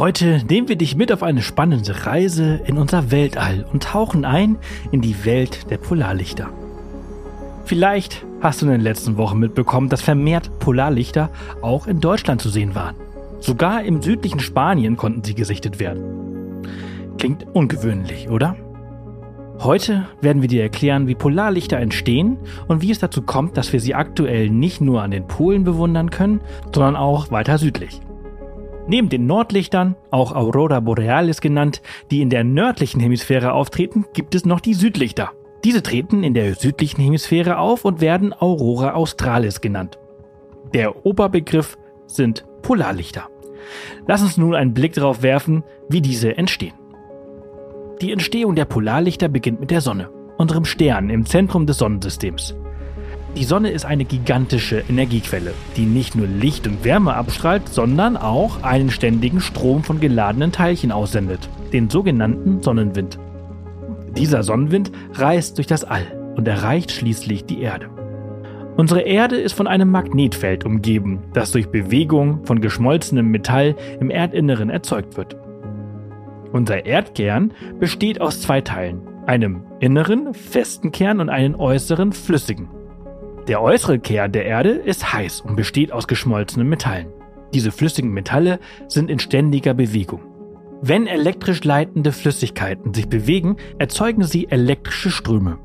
Heute nehmen wir dich mit auf eine spannende Reise in unser Weltall und tauchen ein in die Welt der Polarlichter. Vielleicht hast du in den letzten Wochen mitbekommen, dass vermehrt Polarlichter auch in Deutschland zu sehen waren. Sogar im südlichen Spanien konnten sie gesichtet werden. Klingt ungewöhnlich, oder? Heute werden wir dir erklären, wie Polarlichter entstehen und wie es dazu kommt, dass wir sie aktuell nicht nur an den Polen bewundern können, sondern auch weiter südlich. Neben den Nordlichtern, auch Aurora Borealis genannt, die in der nördlichen Hemisphäre auftreten, gibt es noch die Südlichter. Diese treten in der südlichen Hemisphäre auf und werden Aurora Australis genannt. Der Oberbegriff sind Polarlichter. Lass uns nun einen Blick darauf werfen, wie diese entstehen. Die Entstehung der Polarlichter beginnt mit der Sonne, unserem Stern im Zentrum des Sonnensystems. Die Sonne ist eine gigantische Energiequelle, die nicht nur Licht und Wärme abstrahlt, sondern auch einen ständigen Strom von geladenen Teilchen aussendet, den sogenannten Sonnenwind. Dieser Sonnenwind reist durch das All und erreicht schließlich die Erde. Unsere Erde ist von einem Magnetfeld umgeben, das durch Bewegung von geschmolzenem Metall im Erdinneren erzeugt wird. Unser Erdkern besteht aus zwei Teilen, einem inneren, festen Kern und einem äußeren, flüssigen. Der äußere Kern der Erde ist heiß und besteht aus geschmolzenen Metallen. Diese flüssigen Metalle sind in ständiger Bewegung. Wenn elektrisch leitende Flüssigkeiten sich bewegen, erzeugen sie elektrische Ströme.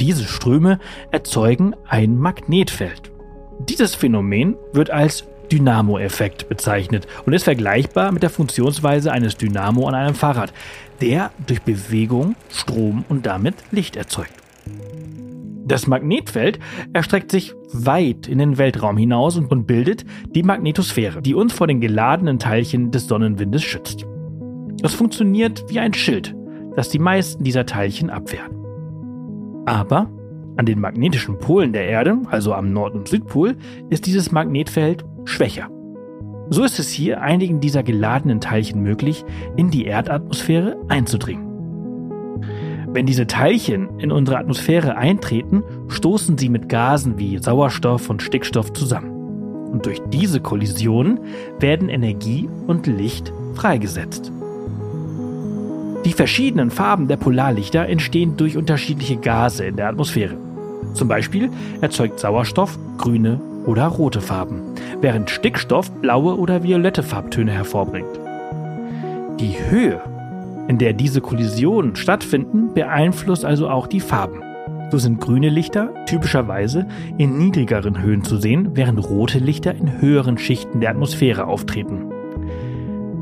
Diese Ströme erzeugen ein Magnetfeld. Dieses Phänomen wird als Dynamo-Effekt bezeichnet und ist vergleichbar mit der Funktionsweise eines Dynamo an einem Fahrrad, der durch Bewegung Strom und damit Licht erzeugt. Das Magnetfeld erstreckt sich weit in den Weltraum hinaus und bildet die Magnetosphäre, die uns vor den geladenen Teilchen des Sonnenwindes schützt. Es funktioniert wie ein Schild, das die meisten dieser Teilchen abwehrt. Aber an den magnetischen Polen der Erde, also am Nord- und Südpol, ist dieses Magnetfeld schwächer. So ist es hier einigen dieser geladenen Teilchen möglich, in die Erdatmosphäre einzudringen. Wenn diese Teilchen in unsere Atmosphäre eintreten, stoßen sie mit Gasen wie Sauerstoff und Stickstoff zusammen. Und durch diese Kollisionen werden Energie und Licht freigesetzt. Die verschiedenen Farben der Polarlichter entstehen durch unterschiedliche Gase in der Atmosphäre. Zum Beispiel erzeugt Sauerstoff grüne oder rote Farben, während Stickstoff blaue oder violette Farbtöne hervorbringt. Die Höhe, in der diese Kollisionen stattfinden, beeinflusst also auch die Farben. So sind grüne Lichter typischerweise in niedrigeren Höhen zu sehen, während rote Lichter in höheren Schichten der Atmosphäre auftreten.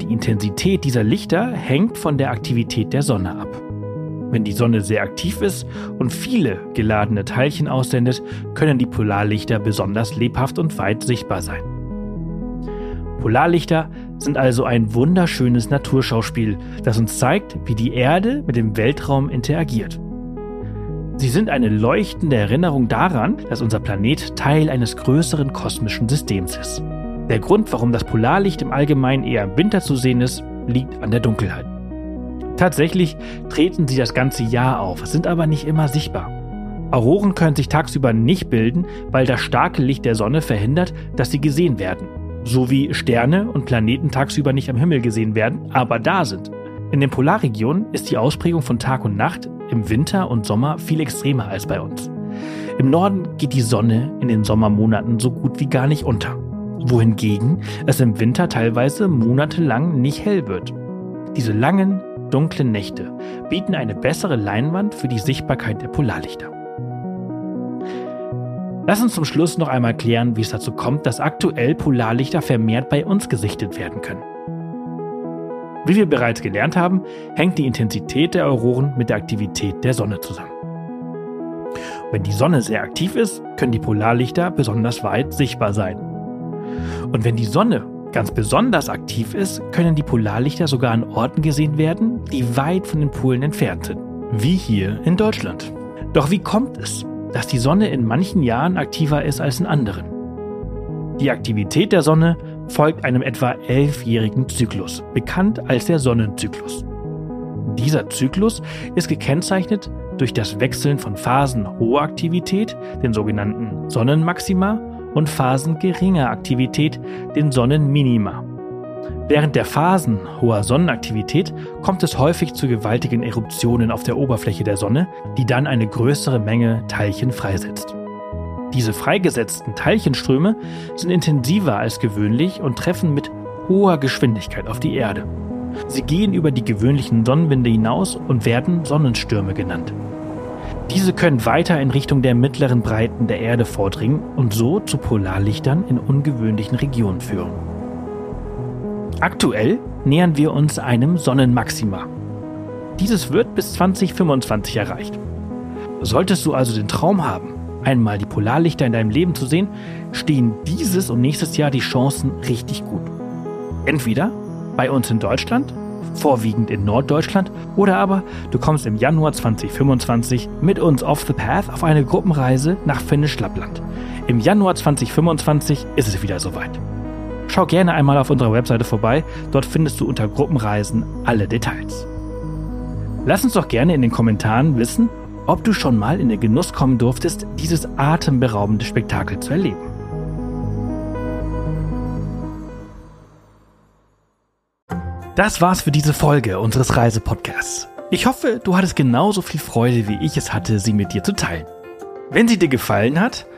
Die Intensität dieser Lichter hängt von der Aktivität der Sonne ab. Wenn die Sonne sehr aktiv ist und viele geladene Teilchen aussendet, können die Polarlichter besonders lebhaft und weit sichtbar sein. Polarlichter sind also ein wunderschönes Naturschauspiel, das uns zeigt, wie die Erde mit dem Weltraum interagiert. Sie sind eine leuchtende Erinnerung daran, dass unser Planet Teil eines größeren kosmischen Systems ist. Der Grund, warum das Polarlicht im Allgemeinen eher im Winter zu sehen ist, liegt an der Dunkelheit. Tatsächlich treten sie das ganze Jahr auf, sind aber nicht immer sichtbar. Auroren können sich tagsüber nicht bilden, weil das starke Licht der Sonne verhindert, dass sie gesehen werden. So wie Sterne und Planeten tagsüber nicht am Himmel gesehen werden, aber da sind. In den Polarregionen ist die Ausprägung von Tag und Nacht im Winter und Sommer viel extremer als bei uns. Im Norden geht die Sonne in den Sommermonaten so gut wie gar nicht unter, wohingegen es im Winter teilweise monatelang nicht hell wird. Diese langen, dunklen Nächte bieten eine bessere Leinwand für die Sichtbarkeit der Polarlichter. Lass uns zum Schluss noch einmal klären, wie es dazu kommt, dass aktuell Polarlichter vermehrt bei uns gesichtet werden können. Wie wir bereits gelernt haben, hängt die Intensität der Auroren mit der Aktivität der Sonne zusammen. Wenn die Sonne sehr aktiv ist, können die Polarlichter besonders weit sichtbar sein. Und wenn die Sonne ganz besonders aktiv ist, können die Polarlichter sogar an Orten gesehen werden, die weit von den Polen entfernt sind, wie hier in Deutschland. Doch wie kommt es, dass die Sonne in manchen Jahren aktiver ist als in anderen. Die Aktivität der Sonne folgt einem etwa elfjährigen Zyklus, bekannt als der Sonnenzyklus. Dieser Zyklus ist gekennzeichnet durch das Wechseln von Phasen hoher Aktivität, den sogenannten Sonnenmaxima, und Phasen geringer Aktivität, den Sonnenminima. Während der Phasen hoher Sonnenaktivität kommt es häufig zu gewaltigen Eruptionen auf der Oberfläche der Sonne, die dann eine größere Menge Teilchen freisetzt. Diese freigesetzten Teilchenströme sind intensiver als gewöhnlich und treffen mit hoher Geschwindigkeit auf die Erde. Sie gehen über die gewöhnlichen Sonnenwinde hinaus und werden Sonnenstürme genannt. Diese können weiter in Richtung der mittleren Breiten der Erde vordringen und so zu Polarlichtern in ungewöhnlichen Regionen führen. Aktuell nähern wir uns einem Sonnenmaxima. Dieses wird bis 2025 erreicht. Solltest du also den Traum haben, einmal die Polarlichter in deinem Leben zu sehen, stehen dieses und nächstes Jahr die Chancen richtig gut. Entweder bei uns in Deutschland, vorwiegend in Norddeutschland, oder aber du kommst im Januar 2025 mit uns off the path auf eine Gruppenreise nach Finnisch-Lappland. Im Januar 2025 ist es wieder soweit. Schau gerne einmal auf unserer Webseite vorbei, dort findest du unter Gruppenreisen alle Details. Lass uns doch gerne in den Kommentaren wissen, ob du schon mal in den Genuss kommen durftest, dieses atemberaubende Spektakel zu erleben. Das war's für diese Folge unseres Reisepodcasts. Ich hoffe, du hattest genauso viel Freude, wie ich es hatte, sie mit dir zu teilen. Wenn sie dir gefallen hat,